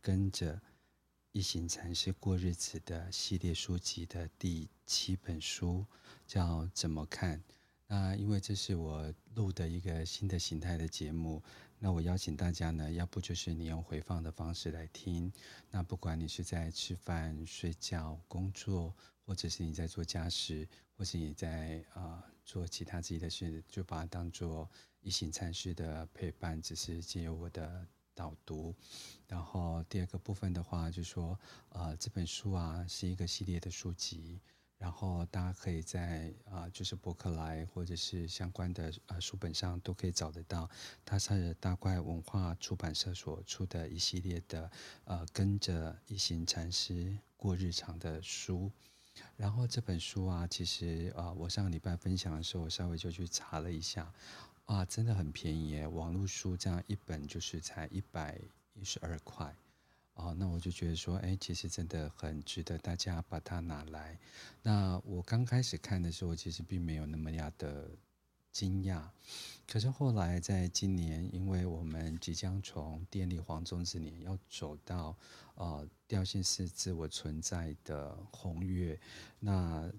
跟着一行禅师过日子的系列书籍的第七本书，叫《怎么看》。那因为这是我录的一个新的形态的节目，那我邀请大家呢，要不就是你用回放的方式来听，那不管你是在吃饭、睡觉、工作，或者是你在做家事，或是你在啊、做其他自己的事，就把它当做一行禅师的陪伴，只是借由我的导读。然后第二个部分的话，就是说呃这本书啊是一个系列的书籍。然后大家可以在啊、就是博客来或者是相关的呃书本上都可以找得到，它是大怪文化出版社所出的一系列的呃跟着一行禅师过日常的书。然后这本书啊，其实啊、我上个礼拜分享的时候，我稍微就去查了一下，啊，真的很便宜耶，网络书这样一本就是才一百一十二块。哦，那我就觉得说，哎，其实真的很值得大家把它拿来。那我刚开始看的时候，其实并没有那么样的惊讶。可是后来，在今年，因为我们即将从电力黄种子年要走到呃调性是自我存在的红月，那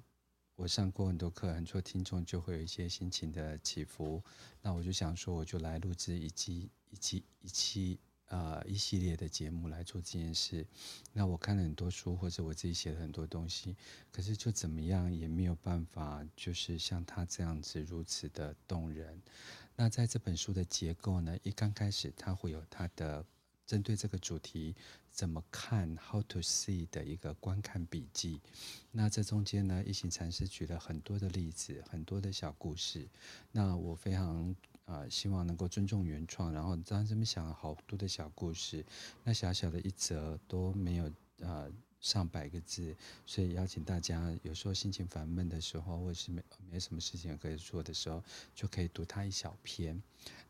我上过很多课，很多听众就会有一些心情的起伏。那我就想说，我就来录制一期一期一期。呃，一系列的节目来做这件事。那我看了很多书，或者我自己写了很多东西，可是就怎么样也没有办法，就是像他这样子如此的动人。那在这本书的结构呢，一刚开始他会有他的针对这个主题怎么看 （How to see） 的一个观看笔记。那这中间呢，一行禅师举了很多的例子，很多的小故事。那我非常。啊，希望能够尊重原创，然后当这么想了好多的小故事，那小小的一则都没有啊上百个字，所以邀请大家有时候心情烦闷的时候，或者是没没什么事情可以做的时候，就可以读它一小篇。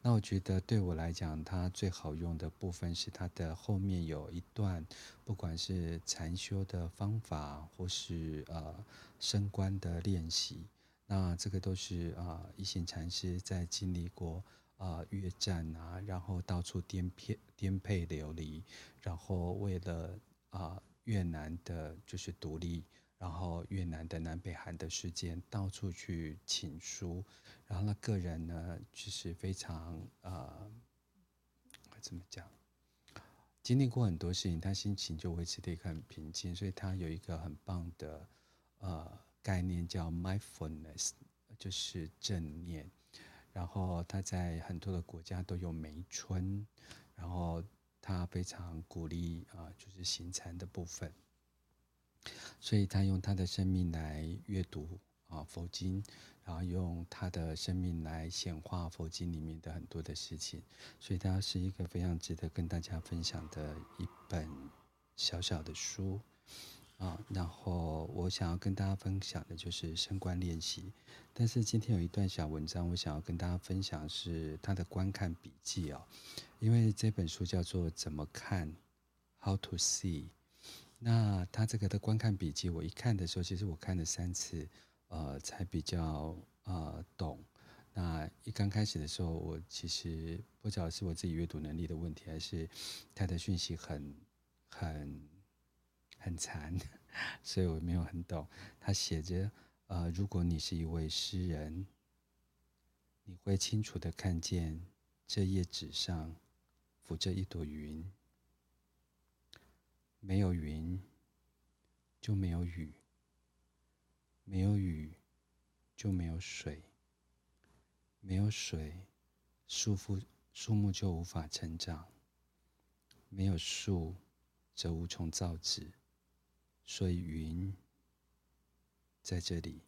那我觉得对我来讲，它最好用的部分是它的后面有一段，不管是禅修的方法，或是呃升观的练习。那这个都是啊，一行禅师在经历过啊越战啊，然后到处颠沛颠沛流离，然后为了啊越南的就是独立，然后越南的南北韩的事件，到处去请书，然后他个人呢就是非常啊，怎么讲，经历过很多事情，他心情就维持得很平静，所以他有一个很棒的呃。概念叫 mindfulness，就是正念。然后他在很多的国家都有梅村，然后他非常鼓励啊，就是行禅的部分。所以他用他的生命来阅读啊佛经，然后用他的生命来显化佛经里面的很多的事情。所以他是一个非常值得跟大家分享的一本小小的书。啊，然后我想要跟大家分享的就是升观练习，但是今天有一段小文章，我想要跟大家分享是他的观看笔记哦，因为这本书叫做《怎么看》，How to See。那他这个的观看笔记，我一看的时候，其实我看了三次，呃，才比较呃懂。那一刚开始的时候，我其实不知道是我自己阅读能力的问题，还是他的讯息很很。很残，所以我没有很懂。他写着：“呃，如果你是一位诗人，你会清楚的看见这页纸上浮着一朵云。没有云，就没有雨；没有雨，就没有水；没有水，树木树木就无法成长；没有树，则无从造纸。”所以云在这里，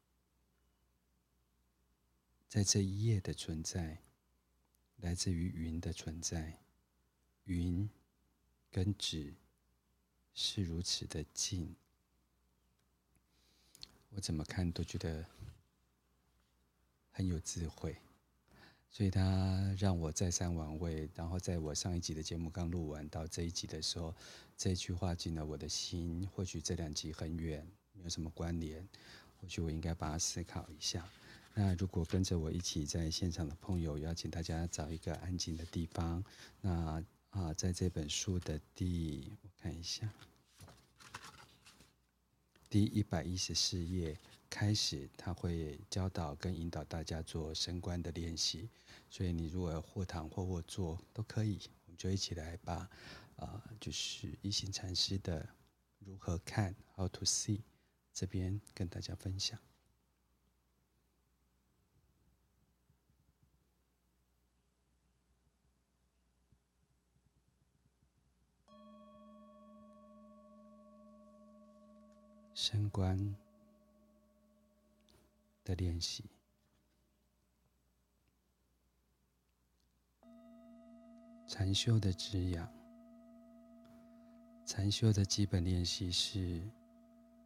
在这一页的存在，来自于云的存在。云跟纸是如此的近，我怎么看都觉得很有智慧。所以他让我再三玩味，然后在我上一集的节目刚录完到这一集的时候，这句话进了我的心。或许这两集很远，没有什么关联，或许我应该把它思考一下。那如果跟着我一起在现场的朋友，邀请大家找一个安静的地方。那啊，在这本书的第，我看一下。第一百一十四页开始，他会教导跟引导大家做升观的练习。所以你如果要或躺或卧坐都可以，我们就一起来把，啊、呃，就是一行禅师的如何看 （How to see） 这边跟大家分享。升观的练习，禅修的滋养。禅修的基本练习是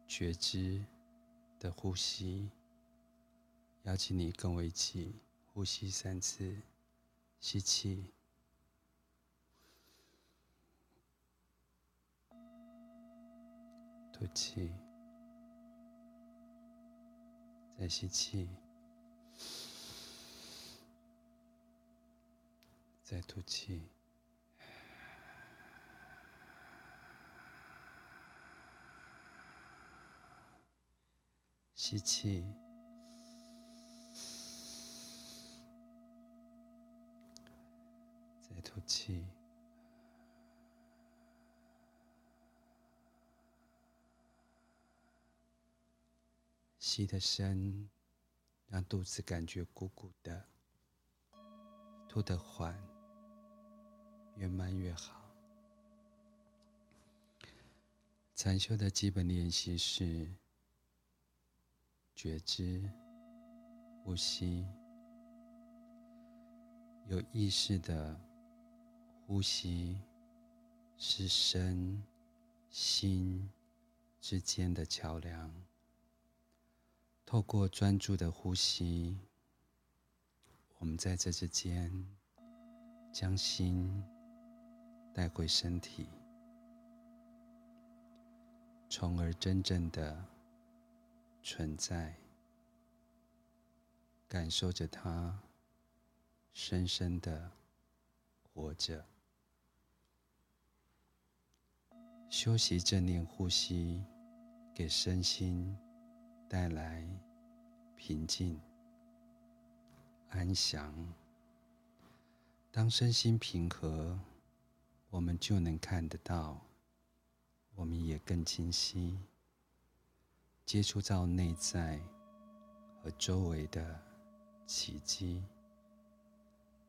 觉知的呼吸。邀请你跟我一起呼吸三次，吸气，吐气。再吸气，再吐气，吸气，再吐气。吸的深，让肚子感觉鼓鼓的；吐的缓，越慢越好。禅修的基本练习是觉知呼吸，有意识的呼吸是身心之间的桥梁。透过专注的呼吸，我们在这之间将心带回身体，从而真正的存在，感受着它深深的活着。修习正念呼吸，给身心。带来平静、安详。当身心平和，我们就能看得到，我们也更清晰接触到内在和周围的奇迹，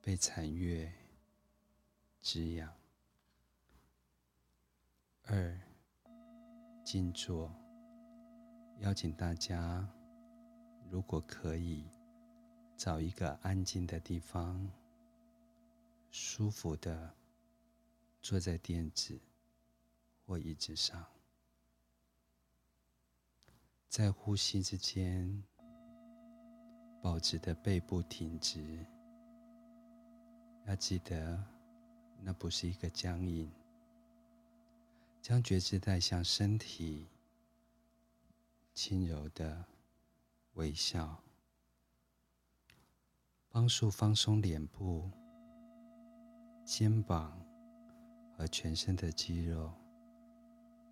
被禅悦滋养。二、静坐。邀请大家，如果可以，找一个安静的地方，舒服的坐在垫子或椅子上，在呼吸之间，保持的背部挺直。要记得，那不是一个僵硬，将觉知带向身体。轻柔的微笑，帮助放松脸部、肩膀和全身的肌肉，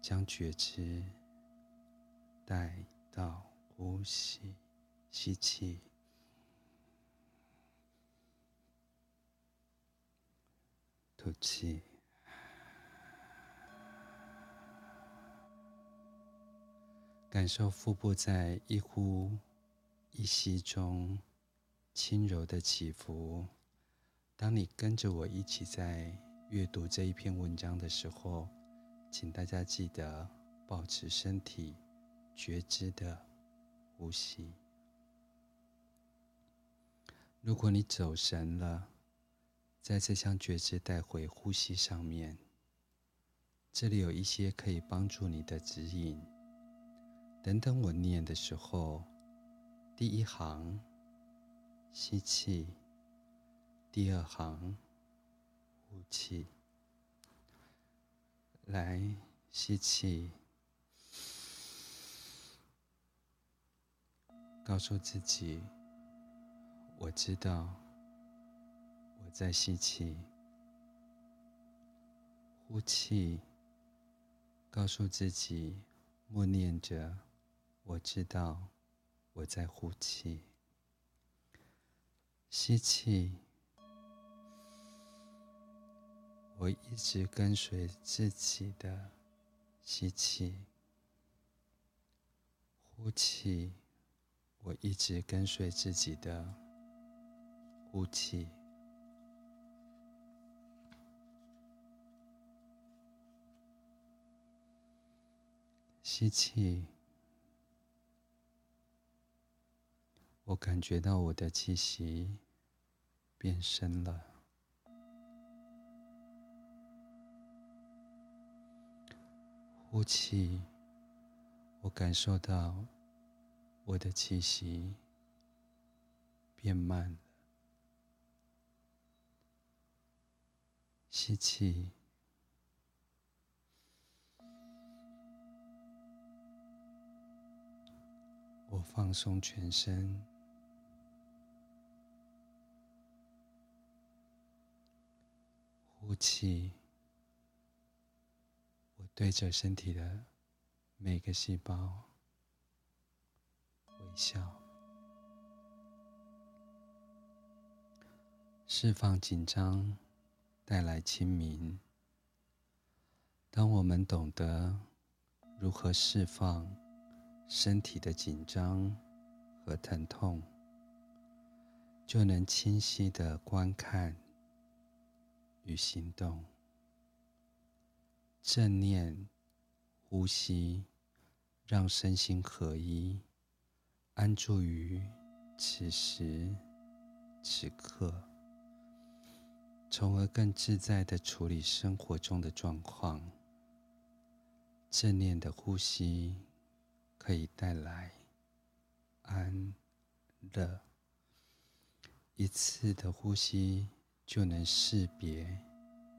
将觉知带到呼吸，吸气，吐气。感受腹部在一呼一吸中轻柔的起伏。当你跟着我一起在阅读这一篇文章的时候，请大家记得保持身体觉知的呼吸。如果你走神了，再次将觉知带回呼吸上面，这里有一些可以帮助你的指引。等等，我念的时候，第一行吸气，第二行呼气。来，吸气，告诉自己，我知道我在吸气，呼气，告诉自己，默念着：“我知道我在呼气。”吸气，我一直跟随自己的吸气。呼气，我一直跟随自己的呼气。吸气，我感觉到我的气息变深了。呼气。我感受到我的气息变慢了。吸气，我放松全身。呼气，我对着身体的。每个细胞笑，释放紧张，带来清明。当我们懂得如何释放身体的紧张和疼痛，就能清晰地观看与行动。正念。呼吸，让身心合一，安住于此时此刻，从而更自在地处理生活中的状况。正念的呼吸可以带来安乐，一次的呼吸就能识别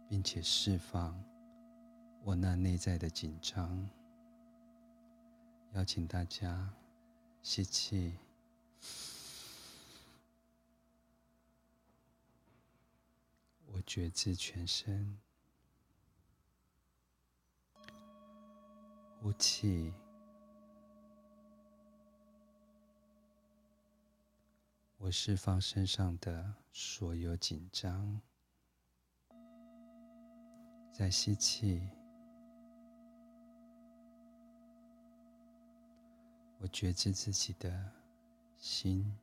并且释放。我那内在的紧张，邀请大家吸气，我觉知全身，呼气，我释放身上的所有紧张，再吸气。我觉知自己的心，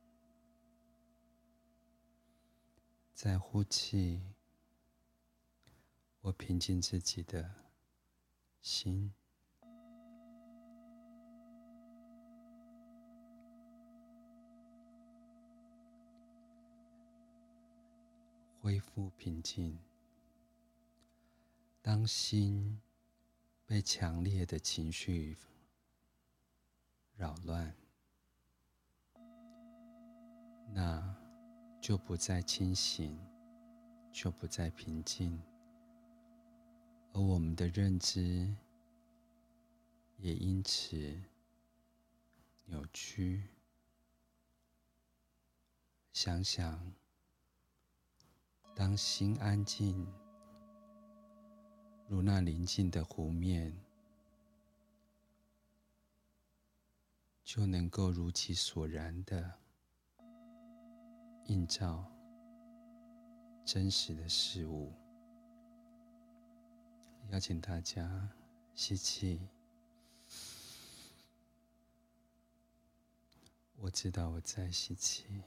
在呼气。我平静自己的心，恢复平静。当心被强烈的情绪扰乱，那就不再清醒，就不再平静，而我们的认知也因此扭曲。想想，当心安静，如那宁静的湖面。就能够如其所然的映照真实的事物。邀请大家吸气，我知道我在吸气，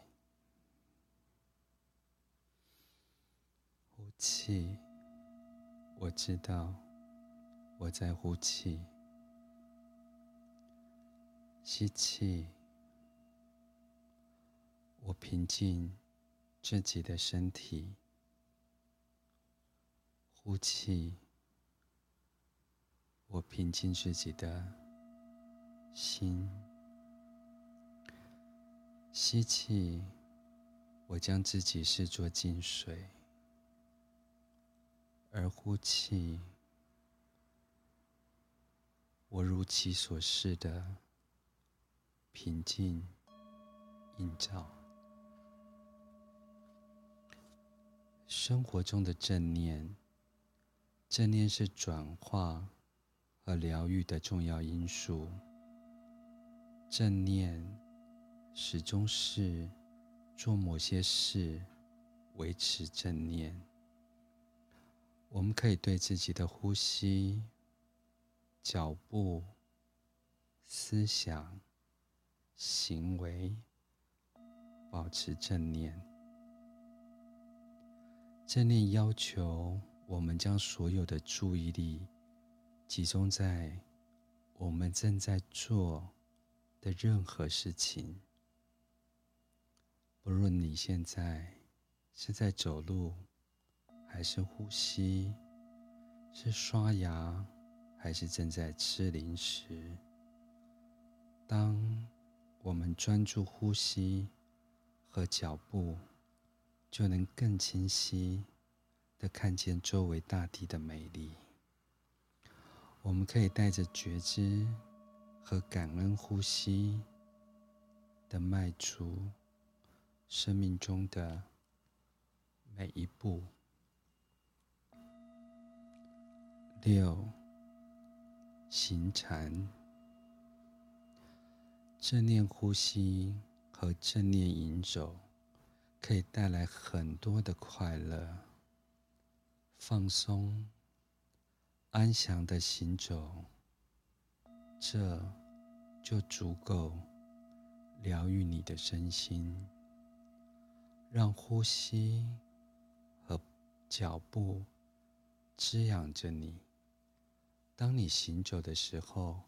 呼气，我知道我在呼气。吸气，我平静自己的身体；呼气，我平静自己的心。吸气，我将自己视作净水；而呼气，我如其所示的。平静映照生活中的正念，正念是转化和疗愈的重要因素。正念始终是做某些事，维持正念。我们可以对自己的呼吸、脚步、思想、行为保持正念。正念要求我们将所有的注意力集中在我们正在做的任何事情，不论你现在是在走路，还是呼吸，是刷牙，还是正在吃零食。当我们专注呼吸和脚步，就能更清晰地看见周围大地的美丽。我们可以带着觉知和感恩呼吸的迈出生命中的每一步。六，行禅，正念呼吸和正念行走，可以带来很多的快乐、放松、安详的行走，这就足够疗愈你的身心，让呼吸和脚步滋养着你。当你行走的时候，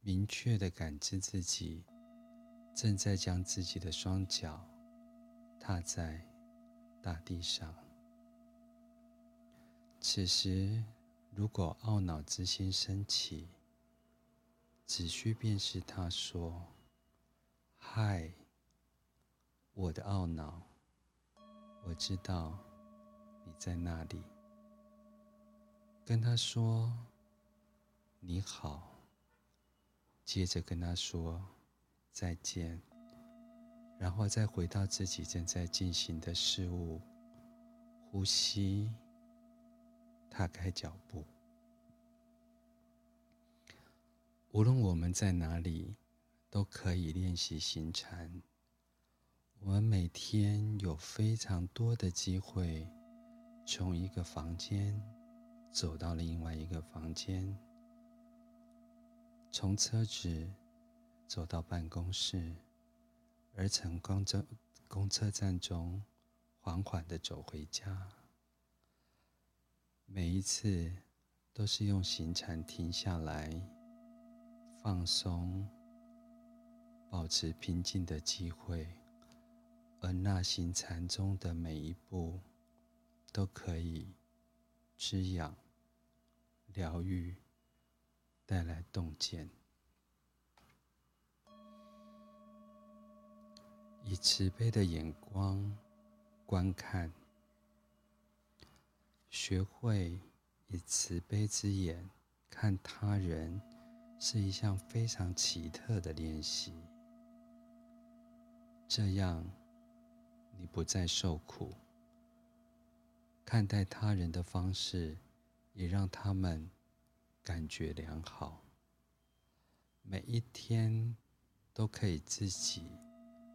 明确地感知自己正在将自己的双脚踏在大地上。此时，如果懊恼之心升起，只需辨识它说：“嗨，我的懊恼，我知道你在那里。”跟他说：“你好。”接着跟他说：“再见。”然后再回到自己正在进行的事物，呼吸，踏开脚步。无论我们在哪里，都可以练习行禅。我们每天有非常多的机会，从一个房间。走到另外一个房间，从车子走到办公室，而从公车公车站中缓缓地走回家。每一次都是用行禅停下来、放松、保持平静的机会，而那行禅中的每一步都可以滋养、疗愈，带来洞见，以慈悲的眼光观看，学会以慈悲之眼看他人，是一项非常奇特的练习。这样，你不再受苦。看待他人的方式，也让他们感觉良好。每一天都可以自己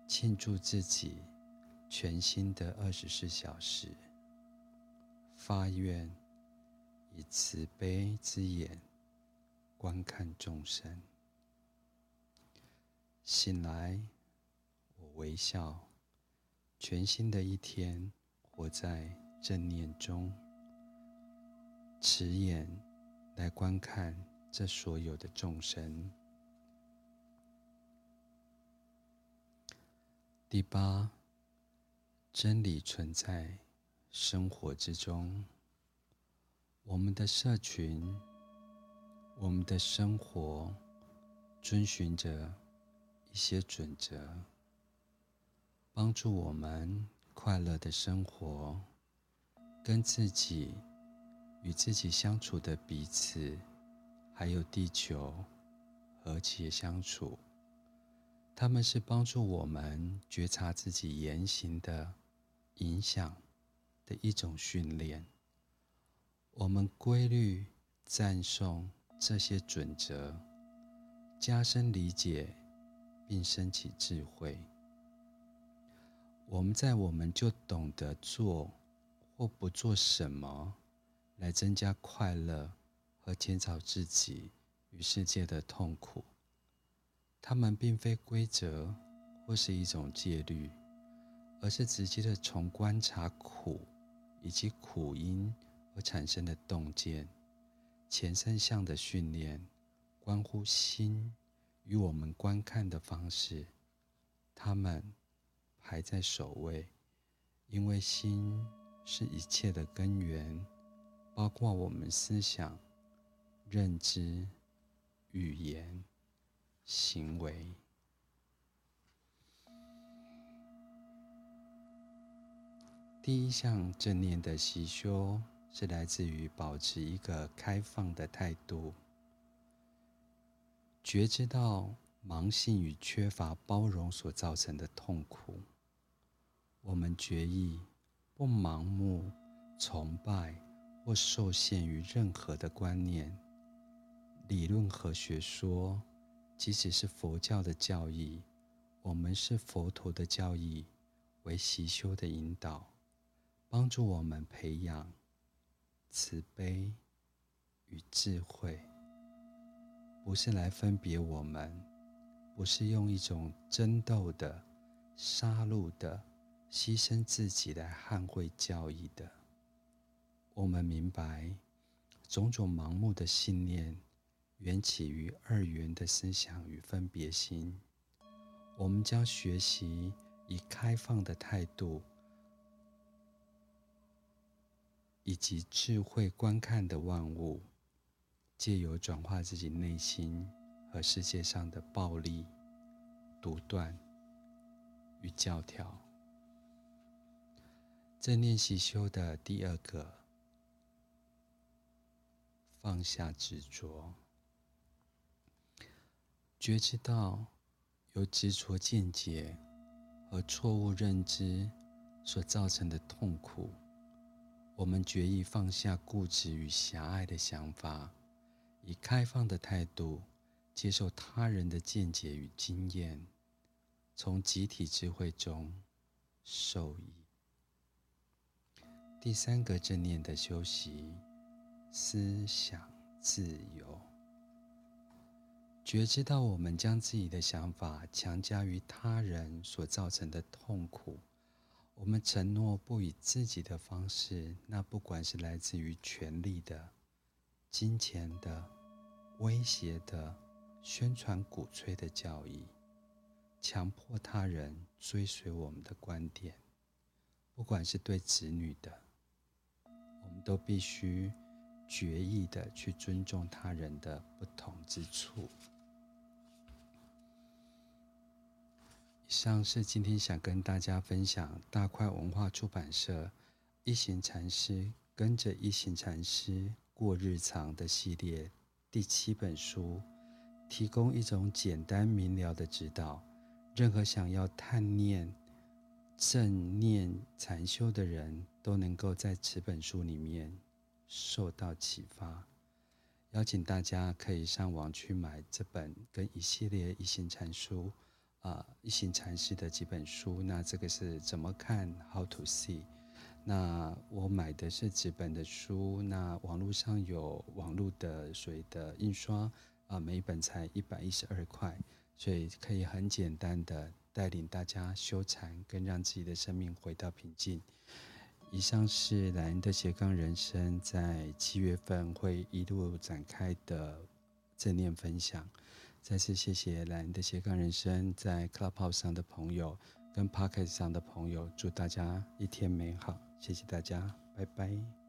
庆祝自己全新的二十四小时。发愿以慈悲之眼观看众生。醒来，我微笑。全新的一天，活在。正念中，慈眼来观看这所有的众生。第八，真理存在生活之中。我们的社群，我们的生活，遵循着一些准则，帮助我们快乐的生活。跟自己与自己相处的彼此，还有地球和谐相处，他们是帮助我们觉察自己言行的影响的一种训练。我们规律赞颂这些准则，加深理解，并升起智慧。我们在我们就懂得做或不做什么，来增加快乐和减少自己与世界的痛苦。它们并非规则或是一种戒律，而是直接的从观察苦以及苦因而产生的洞见。前三项的训练，关乎心与我们观看的方式，它们排在首位，因为心是一切的根源，包括我们思想、认知、语言、行为。第一项正念的习修。是来自于保持一个开放的态度，觉知到盲性与缺乏包容所造成的痛苦。我们决意不盲目崇拜或受限于任何的观念、理论和学说，即使是佛教的教义，我们是佛陀的教义为习修的引导，帮助我们培养。慈悲与智慧，不是来分别我们，不是用一种争斗的、杀戮的、牺牲自己来捍卫教义的。我们明白，种种盲目的信念缘起于二元的思想与分别心。我们将学习以开放的态度。以及智慧观看的万物，借由转化自己内心和世界上的暴力、独断与教条。正念习修的第二个，放下执着，觉知到由执着见解和错误认知所造成的痛苦。我们决意放下固执与狭隘的想法，以开放的态度接受他人的见解与经验，从集体智慧中受益。第三个正念的修习，思想自由，觉知到我们将自己的想法强加于他人所造成的痛苦。我们承诺不以自己的方式，那不管是来自于权力的、金钱的、威胁的、宣传鼓吹的教义，强迫他人追随我们的观点，不管是对子女的，我们都必须决意的去尊重他人的不同之处。以上是今天想跟大家分享大块文化出版社一行禅师跟着一行禅师过日常的系列第七本书，提供一种简单明了的指导，任何想要探念正念禅修的人都能够在此本书里面受到启发。邀请大家可以上网去买这本跟一系列一行禅书。啊，一行禅师的几本书，那这个是怎么看？How to see？那我买的是纸本的书，那网络上有网络的水的印刷，啊，每一本才一百一十二块，所以可以很简单的带领大家修禅，跟让自己的生命回到平静。以上是莱恩的斜杠人生在七月份会一路展开的正念分享。再次谢谢莱恩的斜杠人生在 Clubhouse 上的朋友跟 Podcast 上的朋友，祝大家一天美好，谢谢大家，拜拜。